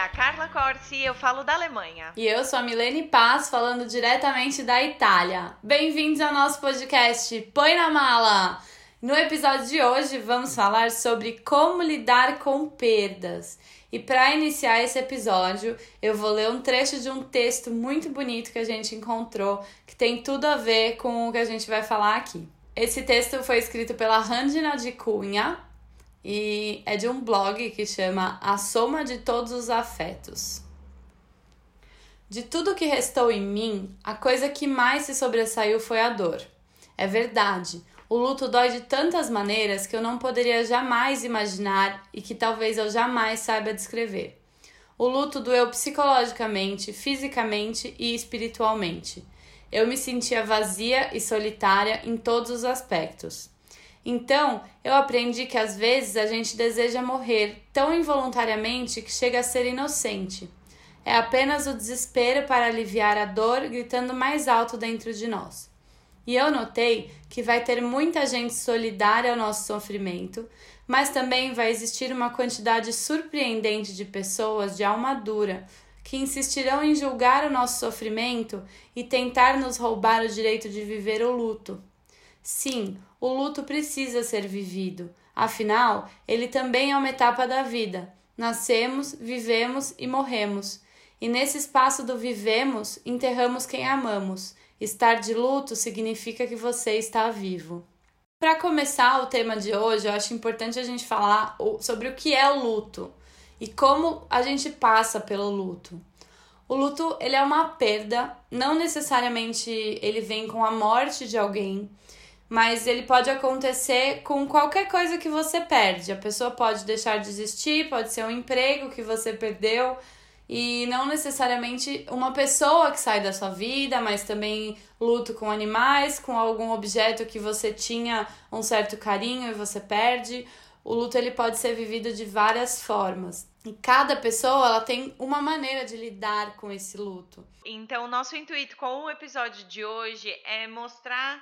a Carla Corsi e eu falo da Alemanha. E eu sou a Milene Paz, falando diretamente da Itália. Bem-vindos ao nosso podcast Põe na Mala! No episódio de hoje vamos falar sobre como lidar com perdas. E para iniciar esse episódio, eu vou ler um trecho de um texto muito bonito que a gente encontrou, que tem tudo a ver com o que a gente vai falar aqui. Esse texto foi escrito pela Randina de Cunha e é de um blog que chama A Soma de Todos os Afetos. De tudo que restou em mim, a coisa que mais se sobressaiu foi a dor. É verdade, o luto dói de tantas maneiras que eu não poderia jamais imaginar e que talvez eu jamais saiba descrever. O luto doeu psicologicamente, fisicamente e espiritualmente. Eu me sentia vazia e solitária em todos os aspectos. Então, eu aprendi que às vezes a gente deseja morrer tão involuntariamente que chega a ser inocente. É apenas o desespero para aliviar a dor gritando mais alto dentro de nós. E eu notei que vai ter muita gente solidária ao nosso sofrimento, mas também vai existir uma quantidade surpreendente de pessoas de alma dura que insistirão em julgar o nosso sofrimento e tentar nos roubar o direito de viver o luto. Sim, o luto precisa ser vivido, afinal, ele também é uma etapa da vida. Nascemos, vivemos e morremos. E nesse espaço do vivemos, enterramos quem amamos Estar de luto significa que você está vivo. Para começar o tema de hoje, eu acho importante a gente falar sobre o que é o luto e como a gente passa pelo luto. O luto, ele é uma perda, não necessariamente ele vem com a morte de alguém, mas ele pode acontecer com qualquer coisa que você perde. A pessoa pode deixar de existir, pode ser um emprego que você perdeu, e não necessariamente uma pessoa que sai da sua vida, mas também luto com animais, com algum objeto que você tinha um certo carinho e você perde. O luto ele pode ser vivido de várias formas. E cada pessoa ela tem uma maneira de lidar com esse luto. Então, nosso intuito com o episódio de hoje é mostrar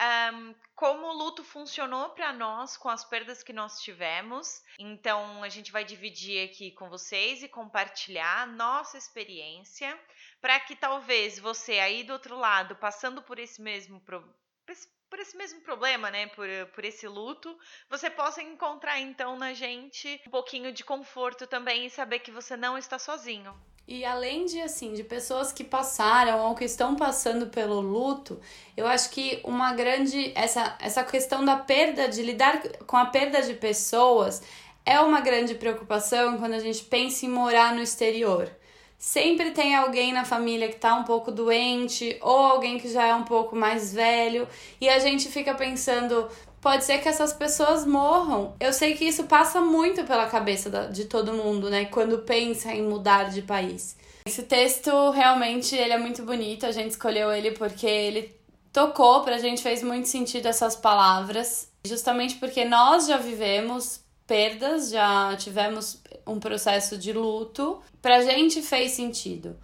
um, como o luto funcionou para nós com as perdas que nós tivemos. Então, a gente vai dividir aqui com vocês e compartilhar nossa experiência para que talvez você aí do outro lado, passando por esse mesmo por esse mesmo problema, né, por, por esse luto, você possa encontrar então na gente um pouquinho de conforto também e saber que você não está sozinho. E além de assim, de pessoas que passaram ou que estão passando pelo luto, eu acho que uma grande essa essa questão da perda de lidar com a perda de pessoas é uma grande preocupação quando a gente pensa em morar no exterior. Sempre tem alguém na família que tá um pouco doente ou alguém que já é um pouco mais velho e a gente fica pensando, pode ser que essas pessoas morram. Eu sei que isso passa muito pela cabeça de todo mundo, né? Quando pensa em mudar de país. Esse texto realmente ele é muito bonito, a gente escolheu ele porque ele tocou pra gente, fez muito sentido essas palavras, justamente porque nós já vivemos perdas, já tivemos um processo de luto, pra gente fez sentido.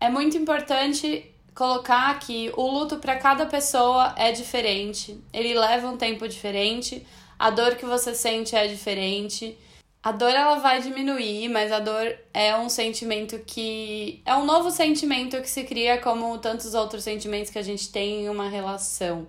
É muito importante colocar que o luto para cada pessoa é diferente, ele leva um tempo diferente, a dor que você sente é diferente. A dor ela vai diminuir, mas a dor é um sentimento que é um novo sentimento que se cria como tantos outros sentimentos que a gente tem em uma relação.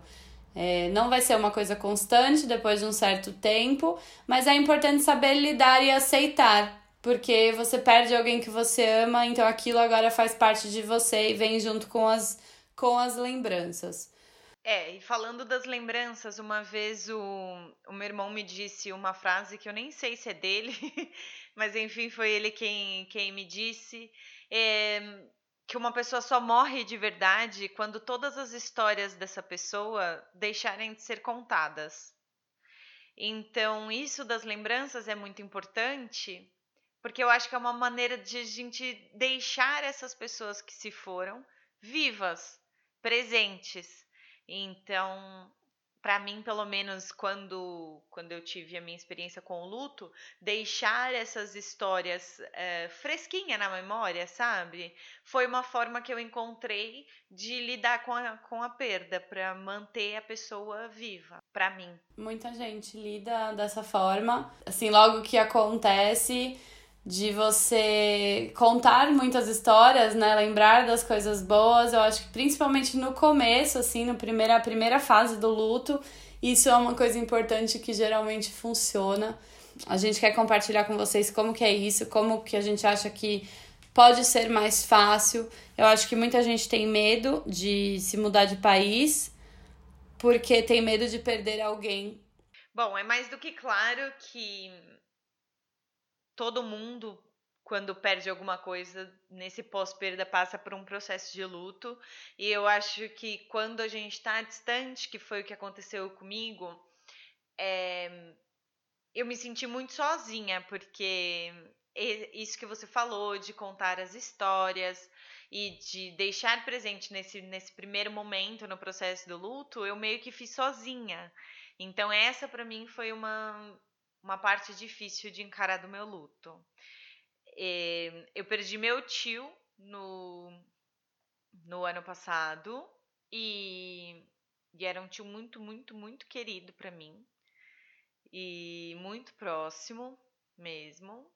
É, não vai ser uma coisa constante depois de um certo tempo, mas é importante saber lidar e aceitar porque você perde alguém que você ama, então aquilo agora faz parte de você e vem junto com as, com as lembranças. É, e falando das lembranças, uma vez o, o meu irmão me disse uma frase que eu nem sei se é dele, mas enfim, foi ele quem, quem me disse. É, que uma pessoa só morre de verdade quando todas as histórias dessa pessoa deixarem de ser contadas. Então, isso das lembranças é muito importante, porque eu acho que é uma maneira de a gente deixar essas pessoas que se foram vivas, presentes. Então, para mim, pelo menos quando, quando eu tive a minha experiência com o luto, deixar essas histórias é, fresquinha na memória, sabe? Foi uma forma que eu encontrei de lidar com a, com a perda, para manter a pessoa viva, para mim. Muita gente lida dessa forma. Assim, logo que acontece de você contar muitas histórias, né? Lembrar das coisas boas. Eu acho que principalmente no começo, assim, no primeira, a primeira fase do luto, isso é uma coisa importante que geralmente funciona. A gente quer compartilhar com vocês como que é isso, como que a gente acha que pode ser mais fácil. Eu acho que muita gente tem medo de se mudar de país porque tem medo de perder alguém. Bom, é mais do que claro que todo mundo, quando perde alguma coisa, nesse pós-perda, passa por um processo de luto. E eu acho que quando a gente está distante, que foi o que aconteceu comigo, é, eu me senti muito sozinha, porque isso que você falou, de contar as histórias e de deixar presente nesse, nesse primeiro momento no processo do luto, eu meio que fiz sozinha. Então, essa para mim foi uma, uma parte difícil de encarar do meu luto. Eh, eu perdi meu tio no, no ano passado e, e era um tio muito, muito, muito querido para mim e muito próximo mesmo.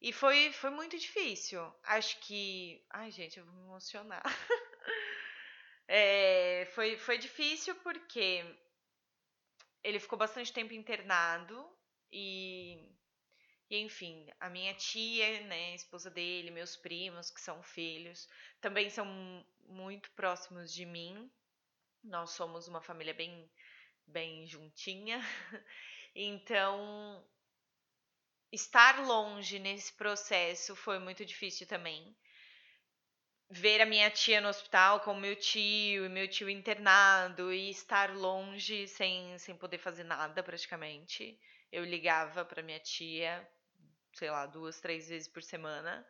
E foi, foi muito difícil. Acho que. Ai, gente, eu vou me emocionar. é, foi, foi difícil porque ele ficou bastante tempo internado e, e, enfim, a minha tia, né, esposa dele, meus primos, que são filhos, também são muito próximos de mim. Nós somos uma família bem, bem juntinha. Então, estar longe nesse processo foi muito difícil também. Ver a minha tia no hospital com meu tio e meu tio internado e estar longe sem, sem poder fazer nada praticamente. Eu ligava para minha tia, sei lá, duas, três vezes por semana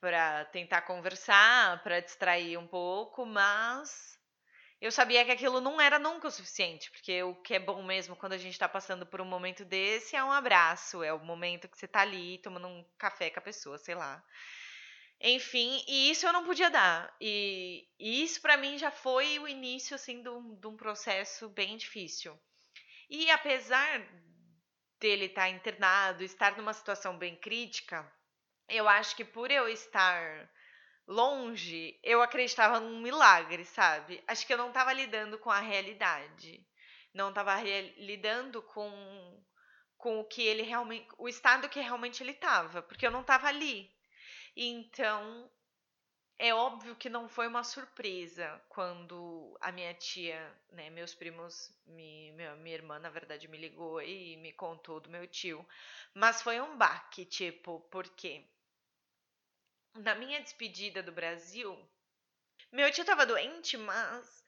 para tentar conversar, para distrair um pouco, mas eu sabia que aquilo não era nunca o suficiente, porque o que é bom mesmo quando a gente está passando por um momento desse é um abraço, é o momento que você está ali tomando um café com a pessoa, sei lá. Enfim, e isso eu não podia dar. E, e isso para mim já foi o início assim de um, de um processo bem difícil. E apesar dele estar tá internado, estar numa situação bem crítica, eu acho que por eu estar longe, eu acreditava num milagre, sabe? Acho que eu não estava lidando com a realidade. Não estava lidando com com o que ele realmente, o estado que realmente ele estava, porque eu não estava ali. Então, é óbvio que não foi uma surpresa quando a minha tia, né, meus primos, me, minha, minha irmã, na verdade, me ligou e me contou do meu tio. Mas foi um baque, tipo, porque na minha despedida do Brasil, meu tio tava doente, mas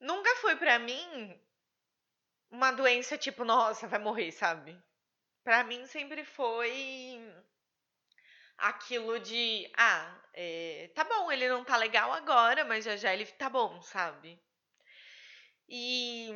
nunca foi para mim uma doença tipo, nossa, vai morrer, sabe? Para mim sempre foi aquilo de, ah, é, tá bom, ele não tá legal agora, mas já já ele tá bom, sabe? E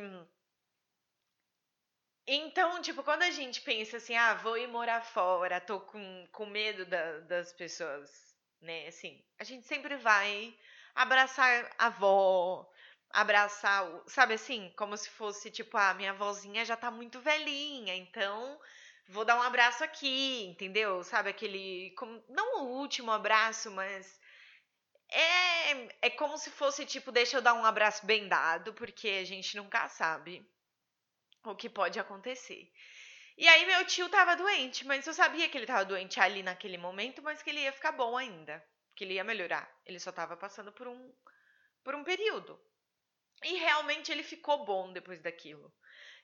então, tipo, quando a gente pensa assim, ah, vou ir morar fora, tô com, com medo da, das pessoas né? Assim, a gente sempre vai abraçar a avó, abraçar, o, sabe assim, como se fosse tipo, ah, minha avózinha já tá muito velhinha, então vou dar um abraço aqui, entendeu? Sabe aquele, como, não o último abraço, mas é, é como se fosse tipo, deixa eu dar um abraço bem dado, porque a gente nunca sabe o que pode acontecer. E aí meu tio tava doente, mas eu sabia que ele tava doente ali naquele momento, mas que ele ia ficar bom ainda, que ele ia melhorar. Ele só tava passando por um por um período. E realmente ele ficou bom depois daquilo.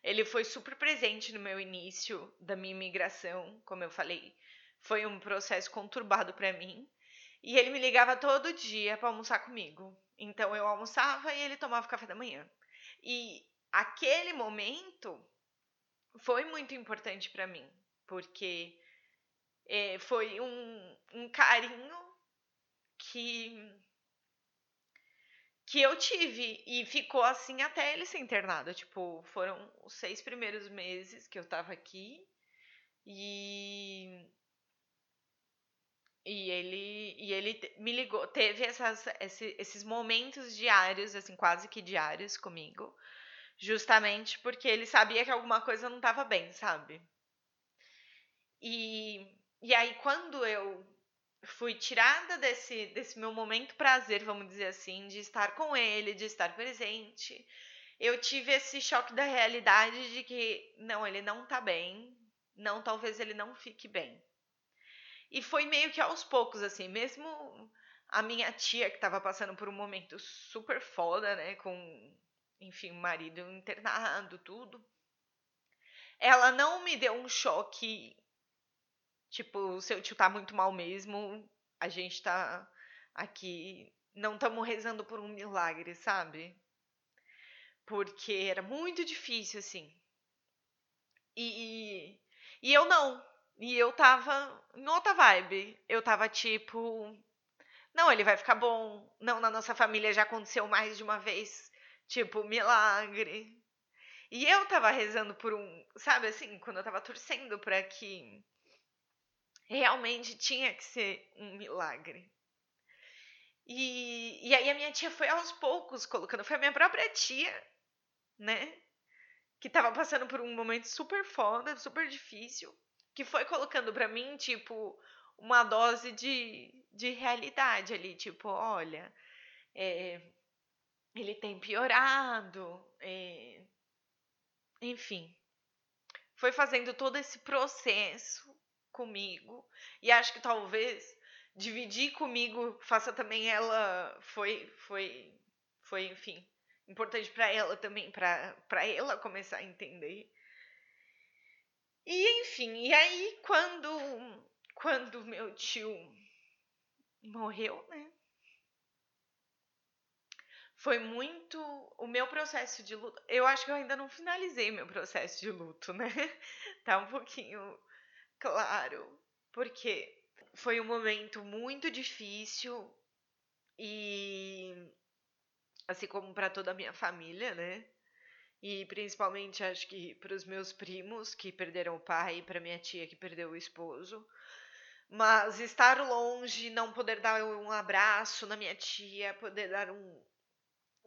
Ele foi super presente no meu início da minha imigração, como eu falei. Foi um processo conturbado para mim. E ele me ligava todo dia para almoçar comigo. Então eu almoçava e ele tomava café da manhã. E aquele momento foi muito importante para mim, porque é, foi um, um carinho que que eu tive e ficou assim até ele ser internado. Tipo, foram os seis primeiros meses que eu tava aqui e e ele e ele me ligou, teve essas, esses momentos diários, assim, quase que diários comigo, Justamente porque ele sabia que alguma coisa não estava bem, sabe? E, e aí, quando eu fui tirada desse, desse meu momento prazer, vamos dizer assim, de estar com ele, de estar presente, eu tive esse choque da realidade de que, não, ele não tá bem, não, talvez ele não fique bem. E foi meio que aos poucos, assim, mesmo a minha tia, que tava passando por um momento super foda, né, com, enfim, marido internado, tudo, ela não me deu um choque Tipo, seu tio tá muito mal mesmo, a gente tá aqui, não estamos rezando por um milagre, sabe? Porque era muito difícil, assim. E, e eu não. E eu tava em outra vibe. Eu tava tipo. Não, ele vai ficar bom. Não, na nossa família já aconteceu mais de uma vez. Tipo, milagre. E eu tava rezando por um. Sabe assim, quando eu tava torcendo pra que realmente tinha que ser um milagre. E, e aí a minha tia foi aos poucos colocando, foi a minha própria tia, né? Que tava passando por um momento super foda, super difícil, que foi colocando para mim, tipo, uma dose de, de realidade ali, tipo, olha, é, ele tem piorado, é, enfim. Foi fazendo todo esse processo comigo. E acho que talvez dividir comigo faça também ela foi foi foi, enfim, importante para ela também, para ela começar a entender. E enfim, e aí quando quando meu tio morreu, né? Foi muito o meu processo de luto. Eu acho que eu ainda não finalizei meu processo de luto, né? Tá um pouquinho Claro, porque foi um momento muito difícil e assim como para toda a minha família, né? E principalmente acho que para os meus primos que perderam o pai, para minha tia que perdeu o esposo. Mas estar longe, não poder dar um abraço na minha tia, poder dar um,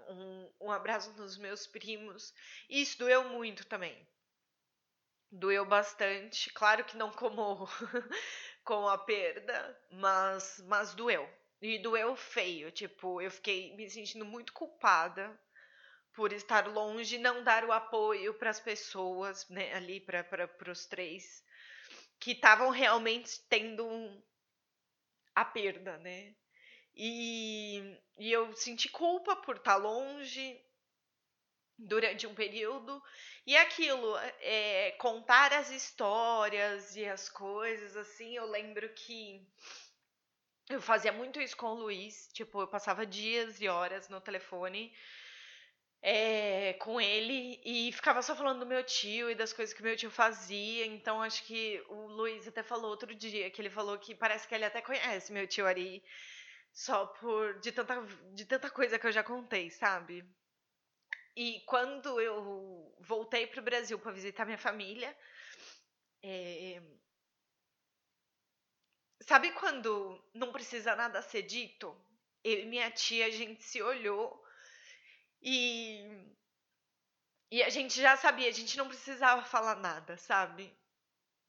um, um abraço nos meus primos, isso doeu muito também doeu bastante. Claro que não como com a perda, mas, mas doeu. E doeu feio. Tipo, eu fiquei me sentindo muito culpada por estar longe não dar o apoio para as pessoas, né, ali para os três que estavam realmente tendo a perda, né? E, e eu senti culpa por estar longe, durante um período. E aquilo, é, contar as histórias e as coisas, assim, eu lembro que eu fazia muito isso com o Luiz. Tipo, eu passava dias e horas no telefone é, com ele e ficava só falando do meu tio e das coisas que meu tio fazia. Então, acho que o Luiz até falou outro dia que ele falou que parece que ele até conhece meu tio Ari. Só por de tanta, de tanta coisa que eu já contei, sabe? E quando eu voltei para o Brasil para visitar minha família, é... sabe quando não precisa nada ser dito? Eu e minha tia, a gente se olhou e. E a gente já sabia, a gente não precisava falar nada, sabe?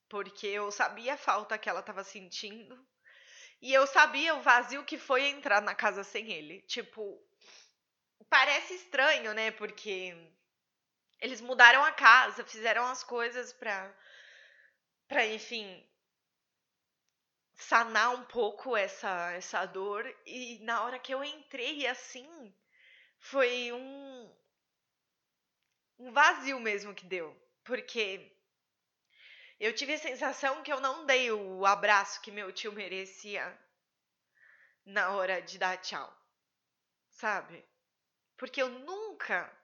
Porque eu sabia a falta que ela estava sentindo. E eu sabia o vazio que foi entrar na casa sem ele. Tipo, parece estranho, né? Porque eles mudaram a casa, fizeram as coisas pra, pra enfim, sanar um pouco essa, essa dor. E na hora que eu entrei assim, foi um, um vazio mesmo que deu. Porque eu tive a sensação que eu não dei o abraço que meu tio merecia na hora de dar tchau. Sabe? Porque eu nunca,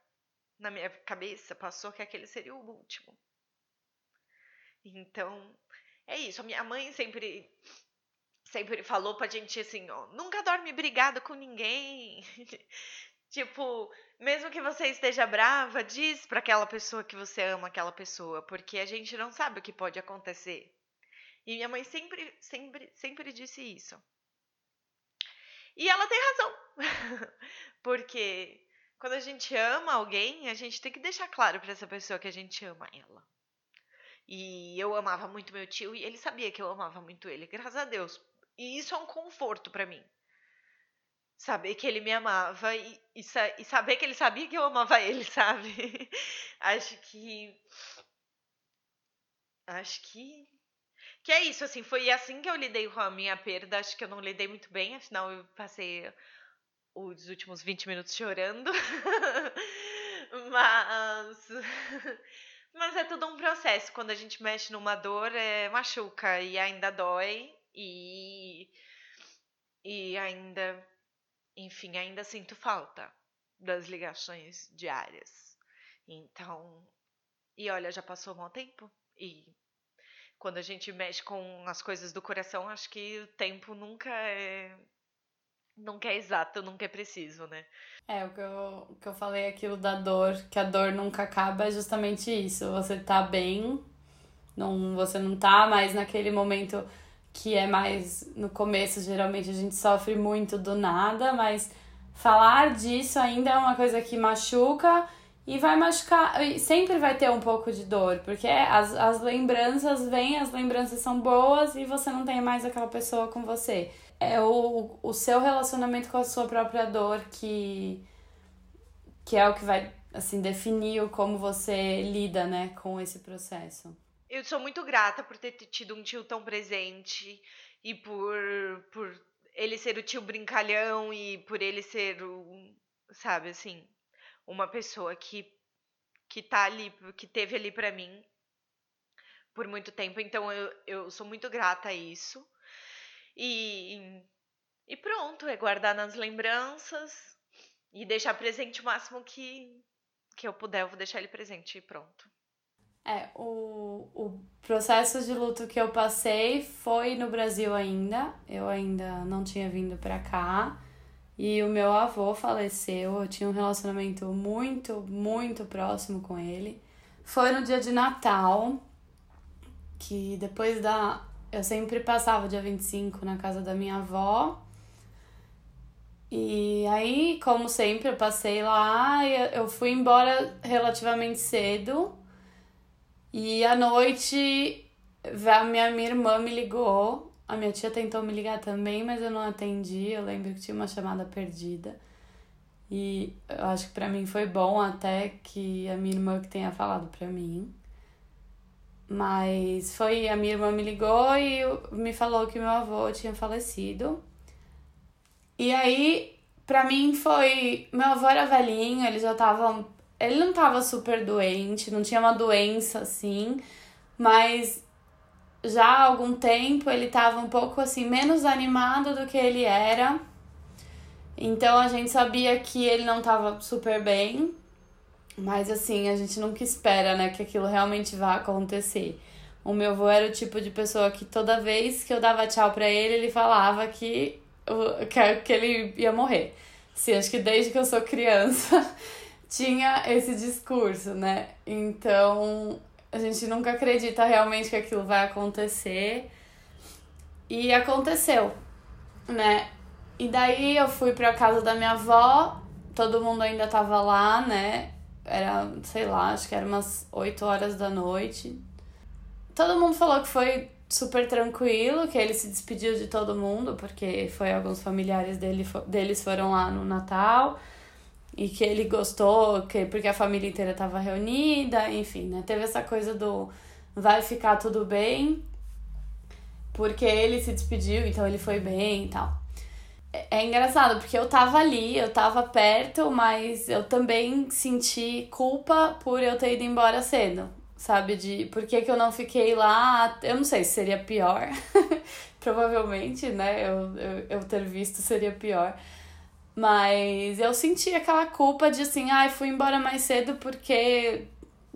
na minha cabeça, passou que aquele seria o último. Então, é isso. A minha mãe sempre sempre falou pra gente assim, ó, nunca dorme brigado com ninguém. tipo, mesmo que você esteja brava, diz para aquela pessoa que você ama aquela pessoa, porque a gente não sabe o que pode acontecer. E minha mãe sempre, sempre, sempre disse isso. E ela tem razão. porque quando a gente ama alguém, a gente tem que deixar claro para essa pessoa que a gente ama ela. E eu amava muito meu tio e ele sabia que eu amava muito ele, graças a Deus. E isso é um conforto para mim. Saber que ele me amava e, e, e, saber que ele sabia que eu amava ele, sabe? acho que. Acho que. Que é isso, assim, foi assim que eu lidei com a minha perda. Acho que eu não lidei muito bem, afinal eu passei os últimos 20 minutos chorando. Mas. Mas é tudo um processo. Quando a gente mexe numa dor, é, machuca e ainda dói. E. E ainda. Enfim, ainda sinto falta das ligações diárias. Então. E olha, já passou um tempo. E quando a gente mexe com as coisas do coração, acho que o tempo nunca é nunca é exato, nunca é preciso, né? É, o que, eu, o que eu falei aquilo da dor, que a dor nunca acaba, é justamente isso. Você tá bem, não, você não tá mais naquele momento que é mais no começo, geralmente a gente sofre muito do nada, mas falar disso ainda é uma coisa que machuca e vai machucar, sempre vai ter um pouco de dor, porque as, as lembranças vêm, as lembranças são boas e você não tem mais aquela pessoa com você é o, o seu relacionamento com a sua própria dor que, que é o que vai assim definir como você lida né, com esse processo. Eu sou muito grata por ter tido um tio tão presente e por, por ele ser o tio brincalhão e por ele ser o, sabe, assim, uma pessoa que que tá ali, que teve ali para mim por muito tempo. Então eu, eu sou muito grata a isso. E, e pronto, é guardar nas lembranças e deixar presente o máximo que, que eu puder, eu vou deixar ele presente e pronto. É, o, o processo de luto que eu passei foi no Brasil ainda. Eu ainda não tinha vindo pra cá. E o meu avô faleceu. Eu tinha um relacionamento muito, muito próximo com ele. Foi no dia de Natal, que depois da eu sempre passava dia 25 na casa da minha avó. E aí, como sempre, eu passei lá eu fui embora relativamente cedo. E à noite, a minha, minha irmã me ligou. A minha tia tentou me ligar também, mas eu não atendi. Eu lembro que tinha uma chamada perdida. E eu acho que para mim foi bom até que a minha irmã que tenha falado para mim. Mas foi a minha irmã me ligou e me falou que meu avô tinha falecido. E aí, pra mim foi. Meu avô era velhinho, ele já tava. Ele não tava super doente, não tinha uma doença assim, mas já há algum tempo ele tava um pouco assim, menos animado do que ele era. Então a gente sabia que ele não tava super bem. Mas assim, a gente nunca espera, né, que aquilo realmente vá acontecer. O meu avô era o tipo de pessoa que toda vez que eu dava tchau pra ele, ele falava que, que ele ia morrer. Sim, acho que desde que eu sou criança tinha esse discurso, né? Então a gente nunca acredita realmente que aquilo vai acontecer. E aconteceu, né? E daí eu fui pra casa da minha avó, todo mundo ainda tava lá, né? Era, sei lá, acho que era umas 8 horas da noite. Todo mundo falou que foi super tranquilo, que ele se despediu de todo mundo, porque foi alguns familiares dele, deles foram lá no Natal. E que ele gostou, que, porque a família inteira estava reunida, enfim, né? Teve essa coisa do vai ficar tudo bem, porque ele se despediu, então ele foi bem e tal. É, engraçado, porque eu tava ali, eu tava perto, mas eu também senti culpa por eu ter ido embora cedo. Sabe? De por que, que eu não fiquei lá. Eu não sei se seria pior. Provavelmente, né? Eu, eu, eu ter visto seria pior. Mas eu senti aquela culpa de assim, ai, ah, fui embora mais cedo porque,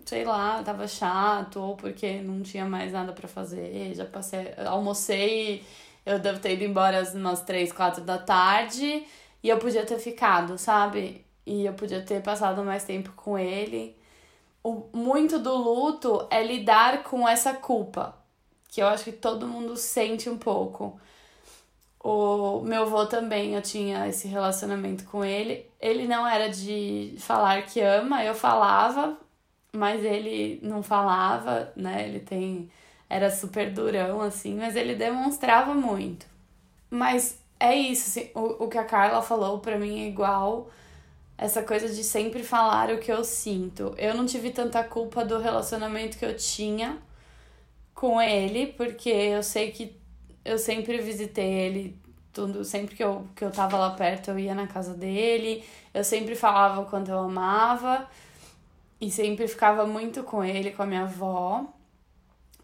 sei lá, tava chato, ou porque não tinha mais nada para fazer. Já passei, almocei eu devo ter ido embora umas três, quatro da tarde e eu podia ter ficado, sabe? E eu podia ter passado mais tempo com ele. O, muito do luto é lidar com essa culpa, que eu acho que todo mundo sente um pouco. O meu avô também, eu tinha esse relacionamento com ele. Ele não era de falar que ama, eu falava, mas ele não falava, né? Ele tem era super durão assim, mas ele demonstrava muito. Mas é isso, assim, o, o que a Carla falou para mim é igual essa coisa de sempre falar o que eu sinto. Eu não tive tanta culpa do relacionamento que eu tinha com ele, porque eu sei que eu sempre visitei ele tudo, sempre que eu, que eu tava lá perto, eu ia na casa dele, eu sempre falava quanto eu amava e sempre ficava muito com ele, com a minha avó.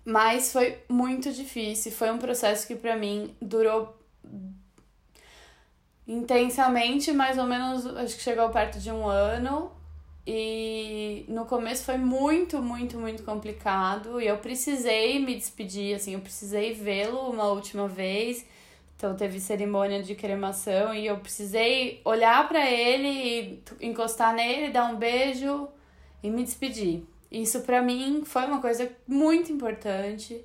Mas foi muito difícil, foi um processo que para mim durou intensamente, mais ou menos, acho que chegou perto de um ano. E no começo foi muito, muito, muito complicado. E eu precisei me despedir, assim, eu precisei vê-lo uma última vez. Então teve cerimônia de cremação e eu precisei olhar para ele, encostar nele, dar um beijo e me despedir. Isso para mim foi uma coisa muito importante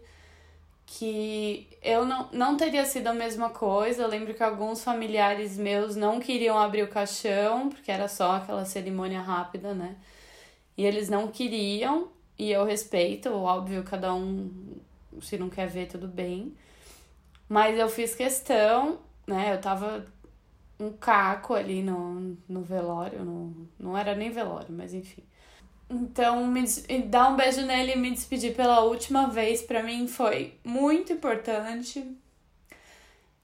que eu não, não teria sido a mesma coisa. Eu lembro que alguns familiares meus não queriam abrir o caixão, porque era só aquela cerimônia rápida, né? E eles não queriam, e eu respeito, óbvio, cada um, se não quer ver, tudo bem. Mas eu fiz questão, né? Eu tava um caco ali no, no velório, no, não era nem velório, mas enfim. Então, me, dar um beijo nele e me despedir pela última vez para mim foi muito importante.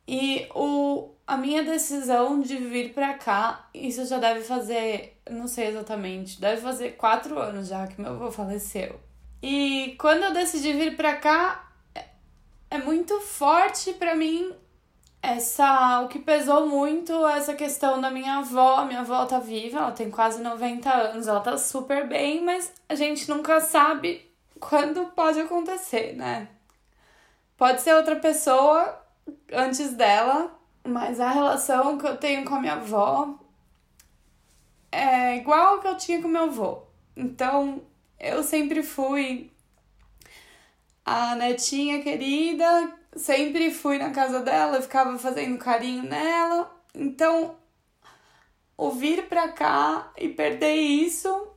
E o, a minha decisão de vir pra cá, isso já deve fazer, não sei exatamente, deve fazer quatro anos já que meu avô faleceu. E quando eu decidi vir pra cá, é muito forte para mim essa o que pesou muito essa questão da minha avó. Minha avó tá viva, ela tem quase 90 anos, ela tá super bem, mas a gente nunca sabe quando pode acontecer, né? Pode ser outra pessoa antes dela, mas a relação que eu tenho com a minha avó é igual ao que eu tinha com meu avô. Então, eu sempre fui a netinha querida, sempre fui na casa dela, ficava fazendo carinho nela. Então, o vir pra cá e perder isso,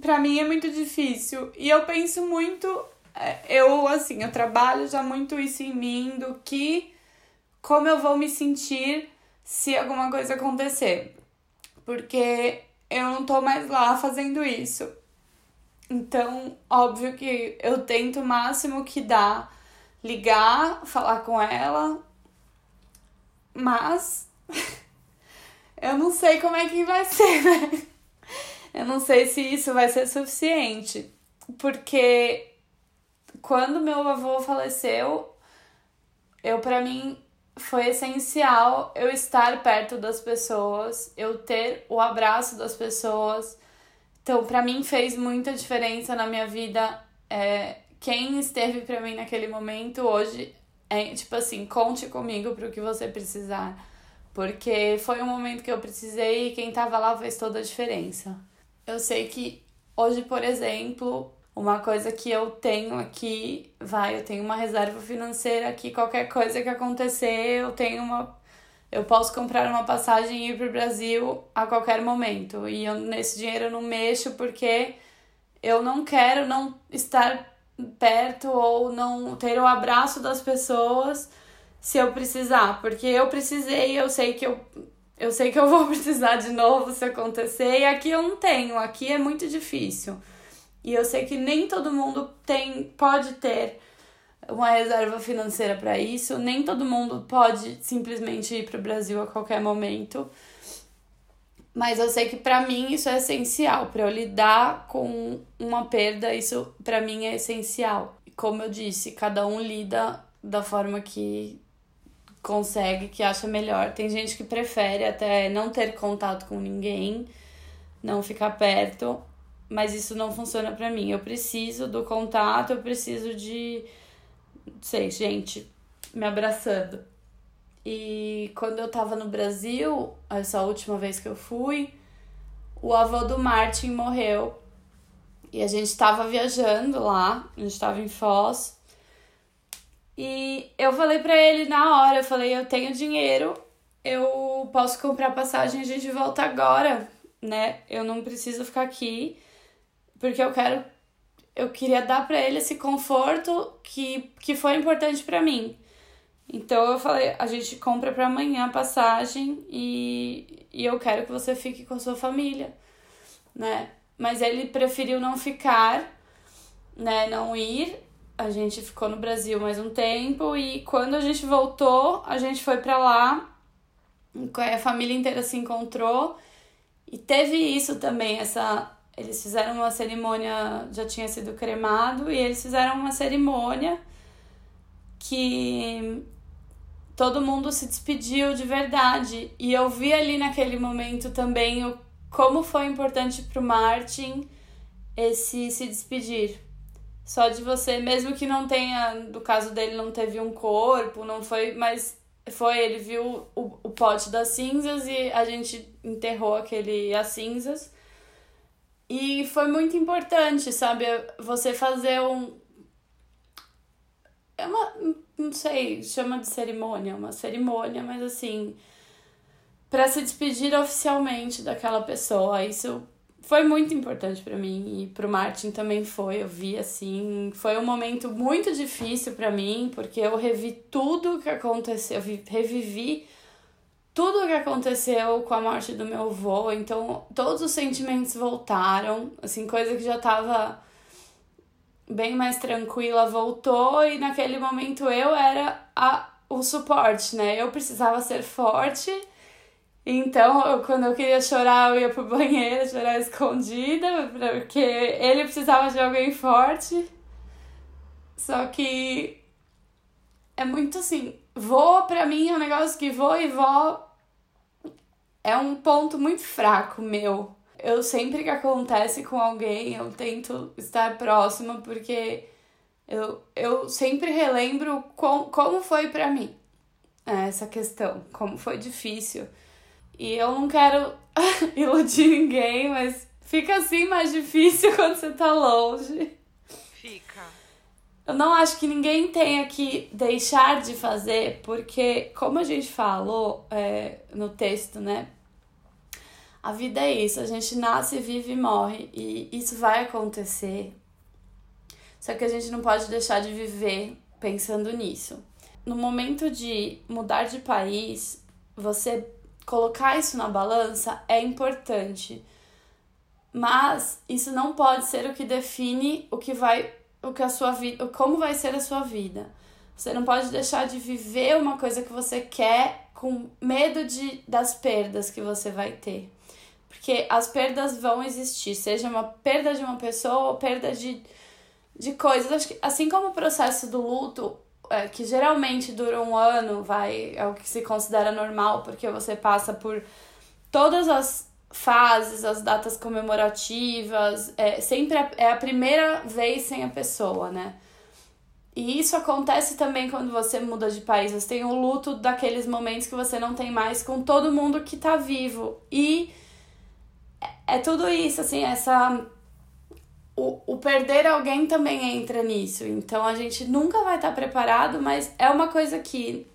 pra mim é muito difícil. E eu penso muito, é, eu assim, eu trabalho já muito isso em mim, do que como eu vou me sentir se alguma coisa acontecer. Porque eu não tô mais lá fazendo isso. Então, óbvio que eu tento o máximo que dá ligar, falar com ela, mas eu não sei como é que vai ser, né? Eu não sei se isso vai ser suficiente, porque quando meu avô faleceu, eu para mim foi essencial eu estar perto das pessoas, eu ter o abraço das pessoas então, para mim fez muita diferença na minha vida. É, quem esteve para mim naquele momento hoje é tipo assim, conte comigo para o que você precisar. Porque foi um momento que eu precisei e quem tava lá fez toda a diferença. Eu sei que hoje, por exemplo, uma coisa que eu tenho aqui, vai, eu tenho uma reserva financeira aqui, qualquer coisa que acontecer, eu tenho uma eu posso comprar uma passagem e ir para o Brasil a qualquer momento. E eu, nesse dinheiro eu não mexo porque eu não quero não estar perto ou não ter o abraço das pessoas se eu precisar, porque eu precisei, eu sei que eu eu sei que eu vou precisar de novo se acontecer, e aqui eu não tenho, aqui é muito difícil. E eu sei que nem todo mundo tem pode ter uma reserva financeira para isso. Nem todo mundo pode simplesmente ir para o Brasil a qualquer momento. Mas eu sei que para mim isso é essencial, para eu lidar com uma perda, isso para mim é essencial. Como eu disse, cada um lida da forma que consegue, que acha melhor. Tem gente que prefere até não ter contato com ninguém, não ficar perto, mas isso não funciona para mim. Eu preciso do contato, eu preciso de sei, gente me abraçando. E quando eu tava no Brasil, essa última vez que eu fui, o avô do Martin morreu. E a gente tava viajando lá, a gente tava em Foz. E eu falei pra ele na hora, eu falei, eu tenho dinheiro, eu posso comprar passagem, a gente volta agora, né? Eu não preciso ficar aqui. porque eu quero eu queria dar para ele esse conforto que, que foi importante para mim. Então eu falei, a gente compra para amanhã a passagem e, e eu quero que você fique com a sua família, né? Mas ele preferiu não ficar, né, não ir. A gente ficou no Brasil mais um tempo e quando a gente voltou, a gente foi para lá. A família inteira se encontrou e teve isso também, essa eles fizeram uma cerimônia, já tinha sido cremado, e eles fizeram uma cerimônia que todo mundo se despediu de verdade. E eu vi ali naquele momento também o, como foi importante para o Martin esse se despedir. Só de você, mesmo que não tenha, no caso dele, não teve um corpo, não foi, mas foi, ele viu o, o pote das cinzas e a gente enterrou aquele as cinzas. E foi muito importante, sabe? Você fazer um. É uma. Não sei, chama de cerimônia, uma cerimônia, mas assim. para se despedir oficialmente daquela pessoa. Isso foi muito importante para mim e pro Martin também foi. Eu vi assim, foi um momento muito difícil para mim, porque eu revi tudo que aconteceu, eu revivi tudo o que aconteceu com a morte do meu avô, então todos os sentimentos voltaram, assim, coisa que já tava bem mais tranquila voltou e naquele momento eu era a, o suporte, né? Eu precisava ser forte. Então, eu, quando eu queria chorar, eu ia pro banheiro chorar escondida, porque ele precisava de alguém forte. Só que é muito assim, vou pra mim é um negócio que vou e vou é um ponto muito fraco meu. Eu sempre que acontece com alguém, eu tento estar próxima porque eu, eu sempre relembro com, como foi para mim né, essa questão, como foi difícil. E eu não quero iludir ninguém, mas fica assim mais difícil quando você tá longe. Fica. Eu não acho que ninguém tenha que deixar de fazer, porque, como a gente falou é, no texto, né? A vida é isso, a gente nasce, vive e morre, e isso vai acontecer. Só que a gente não pode deixar de viver pensando nisso. No momento de mudar de país, você colocar isso na balança é importante. Mas isso não pode ser o que define o que vai o que a sua vida, como vai ser a sua vida. Você não pode deixar de viver uma coisa que você quer com medo de das perdas que você vai ter. Porque as perdas vão existir, seja uma perda de uma pessoa ou perda de, de coisas. Acho que, assim como o processo do luto, é, que geralmente dura um ano, vai, é o que se considera normal, porque você passa por todas as fases, as datas comemorativas, é, sempre é a primeira vez sem a pessoa, né? E isso acontece também quando você muda de país. Você tem o luto daqueles momentos que você não tem mais com todo mundo que tá vivo. E é tudo isso, assim, essa. O, o perder alguém também entra nisso. Então a gente nunca vai estar preparado, mas é uma coisa que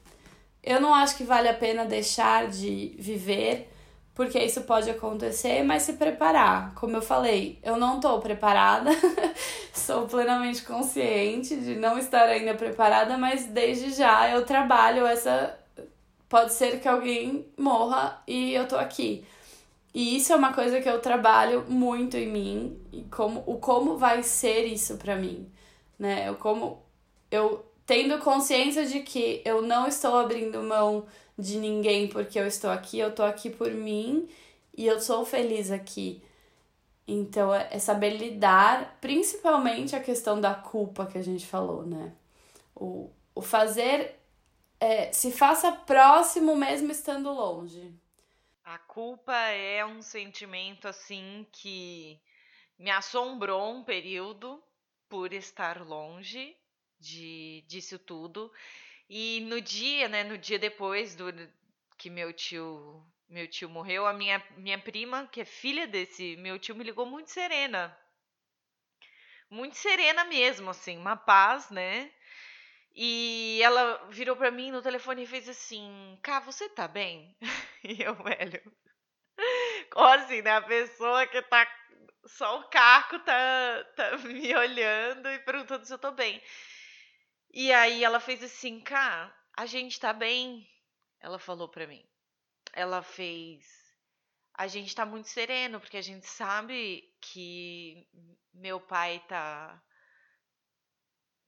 eu não acho que vale a pena deixar de viver, porque isso pode acontecer, mas se preparar. Como eu falei, eu não estou preparada, sou plenamente consciente de não estar ainda preparada, mas desde já eu trabalho essa. Pode ser que alguém morra e eu tô aqui. E isso é uma coisa que eu trabalho muito em mim e como o como vai ser isso para mim, né? Eu como eu tendo consciência de que eu não estou abrindo mão de ninguém porque eu estou aqui, eu estou aqui por mim e eu sou feliz aqui. Então é, é saber lidar, principalmente a questão da culpa que a gente falou, né? O, o fazer é, se faça próximo mesmo estando longe. A culpa é um sentimento assim que me assombrou um período por estar longe de disso tudo. E no dia, né, no dia depois do que meu tio, meu tio morreu, a minha minha prima, que é filha desse meu tio, me ligou muito serena. Muito serena mesmo, assim, uma paz, né? E ela virou para mim no telefone e fez assim: Cá, você tá bem? E eu, velho. Como assim, né? A pessoa que tá só o Caco tá, tá me olhando e perguntando se eu tô bem. E aí ela fez assim, cá, a gente tá bem. Ela falou pra mim. Ela fez. A gente tá muito sereno, porque a gente sabe que meu pai tá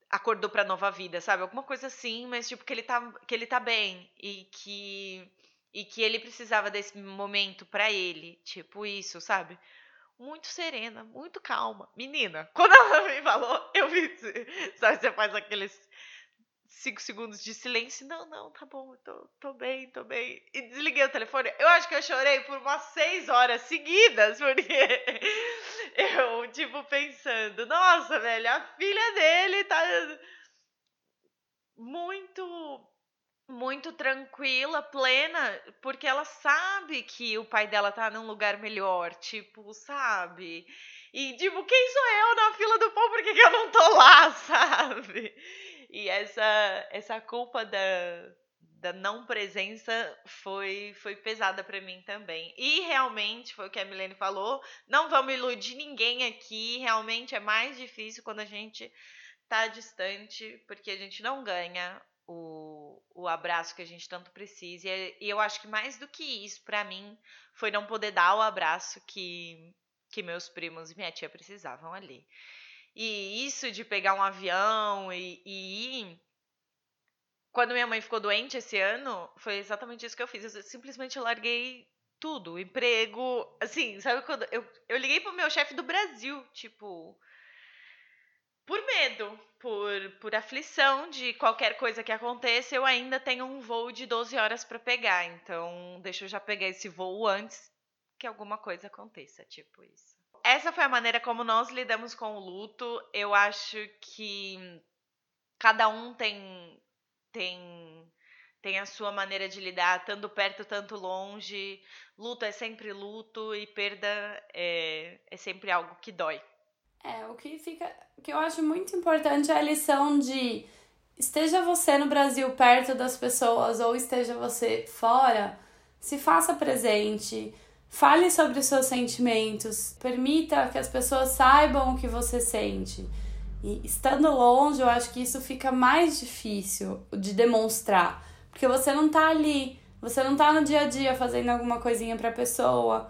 acordou para nova vida, sabe? Alguma coisa assim, mas tipo que ele tá que ele tá bem e que e que ele precisava desse momento para ele, tipo isso, sabe? Muito serena, muito calma. Menina, quando ela me falou, eu vi, sabe, você faz aqueles cinco segundos de silêncio. Não, não, tá bom, tô, tô bem, tô bem. E desliguei o telefone. Eu acho que eu chorei por umas seis horas seguidas, porque eu, tipo, pensando, nossa, velho, a filha dele tá muito muito tranquila, plena, porque ela sabe que o pai dela tá num lugar melhor, tipo, sabe? E tipo, quem sou eu na fila do pão, por que, que eu não tô lá, sabe? E essa essa culpa da da não presença foi foi pesada para mim também. E realmente foi o que a Milene falou, não vamos iludir ninguém aqui, realmente é mais difícil quando a gente tá distante, porque a gente não ganha o, o abraço que a gente tanto precisa. E, eu acho que mais do que isso, para mim, foi não poder dar o abraço que, que meus primos e minha tia precisavam ali. E isso de pegar um avião e, e ir quando minha mãe ficou doente esse ano, foi exatamente isso que eu fiz. Eu simplesmente larguei tudo, emprego, assim, sabe quando eu, eu liguei pro meu chefe do Brasil, tipo, por medo, por, por aflição de qualquer coisa que aconteça, eu ainda tenho um voo de 12 horas para pegar. Então, deixa eu já pegar esse voo antes que alguma coisa aconteça, tipo isso. Essa foi a maneira como nós lidamos com o luto. Eu acho que cada um tem tem tem a sua maneira de lidar, tanto perto, tanto longe. Luto é sempre luto e perda é, é sempre algo que dói. É, o que fica. O que eu acho muito importante é a lição de esteja você no Brasil perto das pessoas ou esteja você fora, se faça presente, fale sobre os seus sentimentos, permita que as pessoas saibam o que você sente. E estando longe, eu acho que isso fica mais difícil de demonstrar, porque você não tá ali, você não tá no dia a dia fazendo alguma coisinha pra pessoa.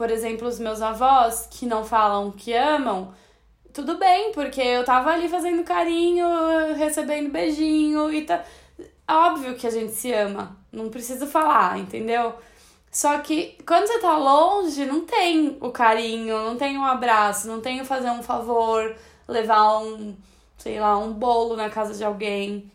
Por exemplo, os meus avós que não falam que amam, tudo bem, porque eu tava ali fazendo carinho, recebendo beijinho e tá. Óbvio que a gente se ama, não preciso falar, entendeu? Só que quando você tá longe, não tem o carinho, não tem um abraço, não tem o fazer um favor, levar um, sei lá, um bolo na casa de alguém.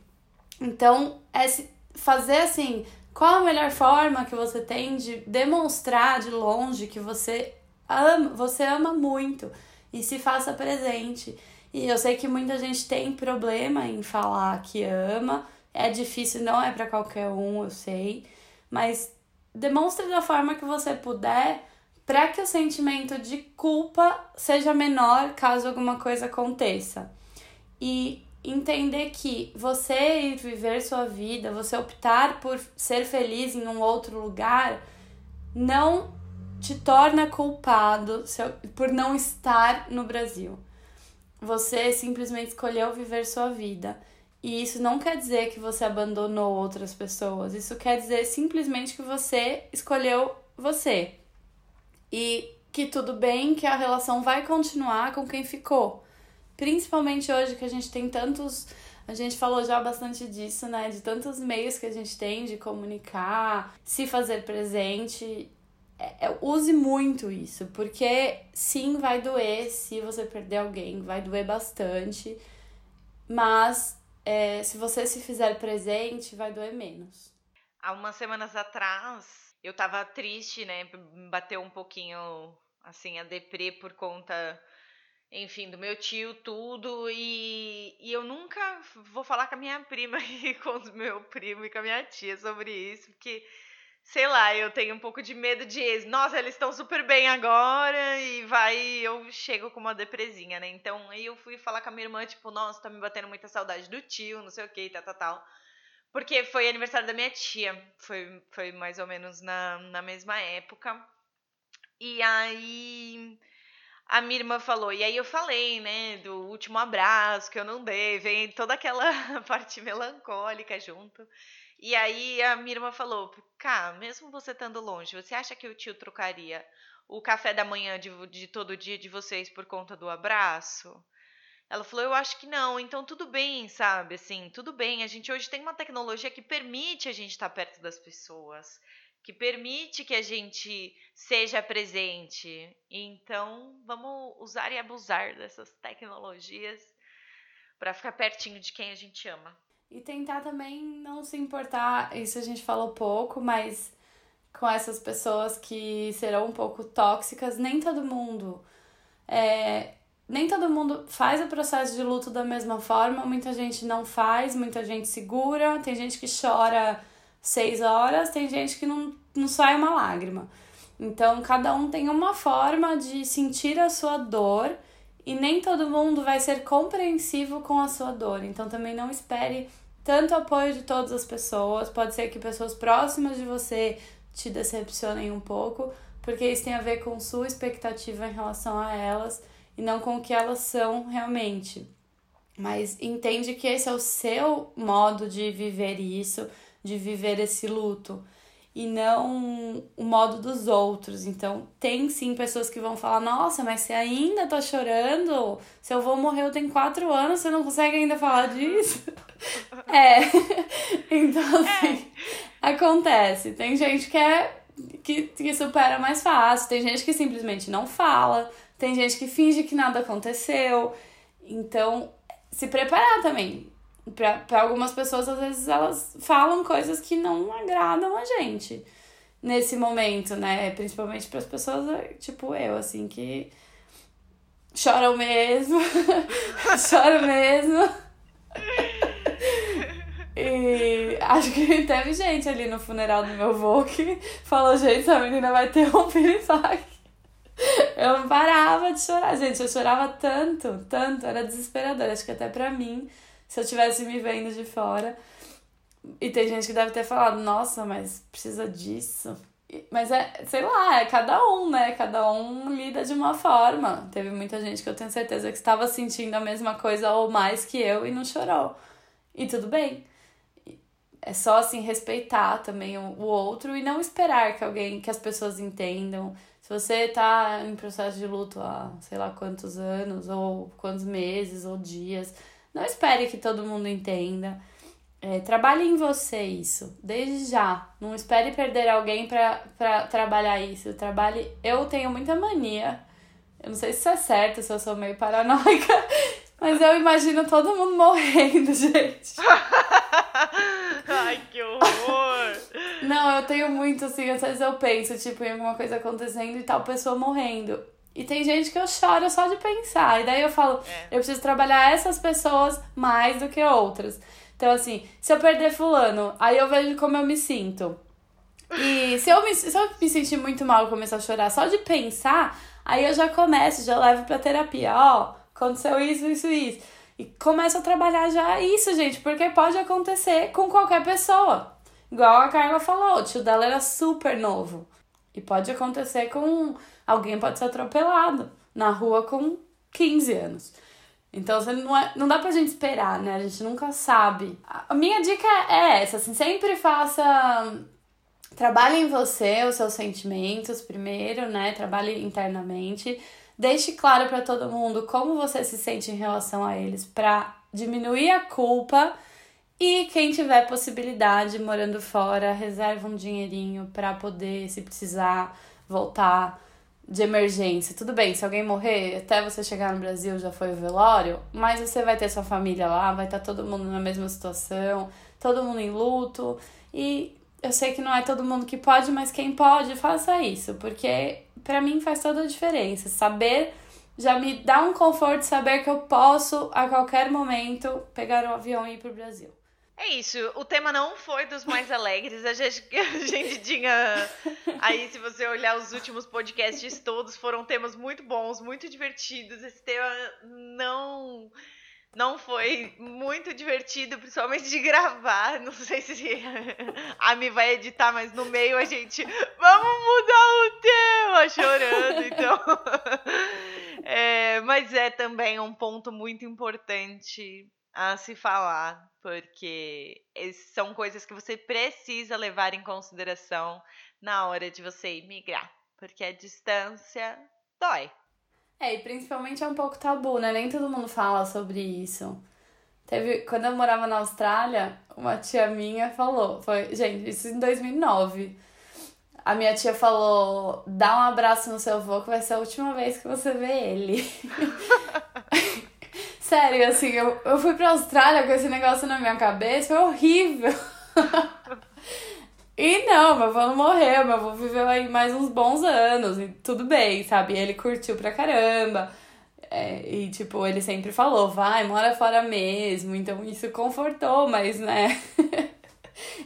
Então, é fazer assim, qual a melhor forma que você tem de demonstrar de longe que você ama, você ama muito e se faça presente. E eu sei que muita gente tem problema em falar que ama, é difícil, não é para qualquer um, eu sei, mas demonstre da forma que você puder para que o sentimento de culpa seja menor caso alguma coisa aconteça. E entender que você ir viver sua vida, você optar por ser feliz em um outro lugar, não te torna culpado por não estar no Brasil. Você simplesmente escolheu viver sua vida. E isso não quer dizer que você abandonou outras pessoas. Isso quer dizer simplesmente que você escolheu você e que tudo bem, que a relação vai continuar com quem ficou. Principalmente hoje que a gente tem tantos. A gente falou já bastante disso, né? De tantos meios que a gente tem de comunicar, se fazer presente. É, é, use muito isso, porque sim, vai doer se você perder alguém, vai doer bastante, mas é, se você se fizer presente, vai doer menos. Há umas semanas atrás, eu tava triste, né? Bateu um pouquinho assim a deprê por conta, enfim, do meu tio, tudo. E, e eu nunca vou falar com a minha prima e com o meu primo e com a minha tia sobre isso, porque sei lá, eu tenho um pouco de medo de, nossa, eles estão super bem agora e vai, eu chego com uma depresinha, né? Então, aí eu fui falar com a minha irmã, tipo, nossa, tá me batendo muita saudade do tio, não sei o que, tal, tal, tal. Porque foi aniversário da minha tia. Foi, foi mais ou menos na, na mesma época. E aí a minha irmã falou, e aí eu falei, né, do último abraço que eu não dei, vem toda aquela parte melancólica junto. E aí a minha irmã falou, cá, mesmo você estando longe, você acha que o tio trocaria o café da manhã de, de todo dia de vocês por conta do abraço? Ela falou, eu acho que não, então tudo bem, sabe? Assim, tudo bem. A gente hoje tem uma tecnologia que permite a gente estar perto das pessoas que permite que a gente seja presente. Então, vamos usar e abusar dessas tecnologias para ficar pertinho de quem a gente ama. E tentar também não se importar, isso a gente falou pouco, mas com essas pessoas que serão um pouco tóxicas, nem todo mundo. É, nem todo mundo faz o processo de luto da mesma forma, muita gente não faz, muita gente segura, tem gente que chora seis horas, tem gente que não, não sai uma lágrima. Então, cada um tem uma forma de sentir a sua dor e nem todo mundo vai ser compreensivo com a sua dor. Então, também não espere tanto apoio de todas as pessoas. Pode ser que pessoas próximas de você te decepcionem um pouco, porque isso tem a ver com sua expectativa em relação a elas e não com o que elas são realmente. Mas entende que esse é o seu modo de viver isso de viver esse luto e não o modo dos outros. Então, tem sim pessoas que vão falar: Nossa, mas você ainda tá chorando? Se eu vou morrer, eu tenho quatro anos, você não consegue ainda falar disso? é. então, assim, é. acontece. Tem gente que é. Que, que supera mais fácil, tem gente que simplesmente não fala, tem gente que finge que nada aconteceu. Então, se preparar também para algumas pessoas, às vezes, elas falam coisas que não agradam a gente nesse momento, né? Principalmente para as pessoas, tipo eu, assim, que choram mesmo, choram mesmo. E acho que teve gente ali no funeral do meu avô que falou, gente, essa menina vai ter um piripaque. Eu não parava de chorar, gente. Eu chorava tanto, tanto, era desesperador. Acho que até pra mim se eu tivesse me vendo de fora. E tem gente que deve ter falado, nossa, mas precisa disso. Mas é, sei lá, é cada um, né? Cada um lida de uma forma. Teve muita gente que eu tenho certeza que estava sentindo a mesma coisa ou mais que eu e não chorou. E tudo bem. É só assim respeitar também o, outro e não esperar que alguém, que as pessoas entendam. Se você tá em processo de luto há sei lá quantos anos, ou quantos meses, ou dias, não espere que todo mundo entenda. É, trabalhe em você isso, desde já. Não espere perder alguém para trabalhar isso. Trabalhe. Eu tenho muita mania. Eu não sei se isso é certo, se eu sou meio paranoica, mas eu imagino todo mundo morrendo, gente. Ai, que horror! Não, eu tenho muito assim, às vezes eu penso, tipo, em alguma coisa acontecendo e tal pessoa morrendo. E tem gente que eu choro só de pensar. E daí eu falo, é. eu preciso trabalhar essas pessoas mais do que outras. Então, assim, se eu perder fulano, aí eu vejo como eu me sinto. E se eu me, se eu me sentir muito mal e começar a chorar só de pensar, aí eu já começo, já levo pra terapia. Ó, aconteceu isso, isso, isso. E começo a trabalhar já isso, gente, porque pode acontecer com qualquer pessoa. Igual a Carla falou, o tio dela era super novo. E pode acontecer com alguém pode ser atropelado na rua com 15 anos. Então, você não, é, não dá pra gente esperar, né? A gente nunca sabe. A minha dica é essa, assim, sempre faça... Trabalhe em você, os seus sentimentos primeiro, né? Trabalhe internamente. Deixe claro para todo mundo como você se sente em relação a eles para diminuir a culpa. E quem tiver possibilidade morando fora, reserva um dinheirinho para poder, se precisar, voltar de emergência. Tudo bem, se alguém morrer, até você chegar no Brasil já foi o velório, mas você vai ter sua família lá, vai estar todo mundo na mesma situação, todo mundo em luto. E eu sei que não é todo mundo que pode, mas quem pode, faça isso, porque para mim faz toda a diferença. Saber já me dá um conforto saber que eu posso a qualquer momento pegar um avião e ir pro Brasil. É isso, o tema não foi dos mais alegres. A gente, a gente tinha. Aí, se você olhar os últimos podcasts todos, foram temas muito bons, muito divertidos. Esse tema não. Não foi muito divertido, principalmente de gravar. Não sei se a Mi vai editar, mas no meio a gente. Vamos mudar o tema! Chorando, então. É, mas é também um ponto muito importante a se falar, porque são coisas que você precisa levar em consideração na hora de você imigrar, porque a distância dói. É, e principalmente é um pouco tabu, né? Nem todo mundo fala sobre isso. Teve, quando eu morava na Austrália, uma tia minha falou, foi, gente, isso em 2009. A minha tia falou: "Dá um abraço no seu avô que vai ser a última vez que você vê ele". Sério, assim, eu, eu fui pra Austrália com esse negócio na minha cabeça, foi horrível. E não, meu avô não morreu, meu avô viveu aí mais uns bons anos, e tudo bem, sabe? Ele curtiu pra caramba. É, e, tipo, ele sempre falou, vai, mora fora mesmo. Então isso confortou, mas, né?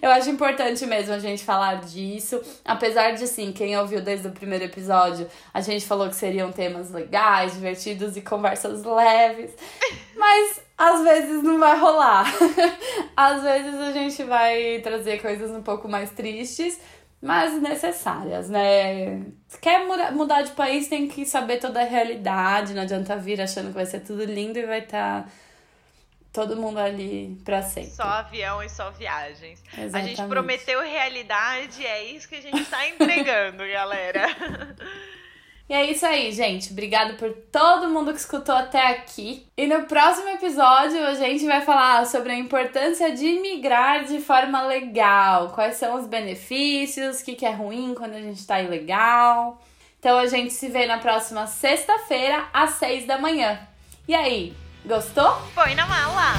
Eu acho importante mesmo a gente falar disso. Apesar de, sim, quem ouviu desde o primeiro episódio, a gente falou que seriam temas legais, divertidos e conversas leves. Mas às vezes não vai rolar. às vezes a gente vai trazer coisas um pouco mais tristes, mas necessárias, né? Quer mudar de país, tem que saber toda a realidade. Não adianta vir achando que vai ser tudo lindo e vai estar. Tá todo mundo ali pra sempre. Só avião e só viagens. Exatamente. A gente prometeu realidade, é isso que a gente tá entregando, galera. E é isso aí, gente. Obrigada por todo mundo que escutou até aqui. E no próximo episódio a gente vai falar sobre a importância de migrar de forma legal. Quais são os benefícios, o que, que é ruim quando a gente tá ilegal. Então a gente se vê na próxima sexta-feira, às seis da manhã. E aí, Gostou? Põe na mala!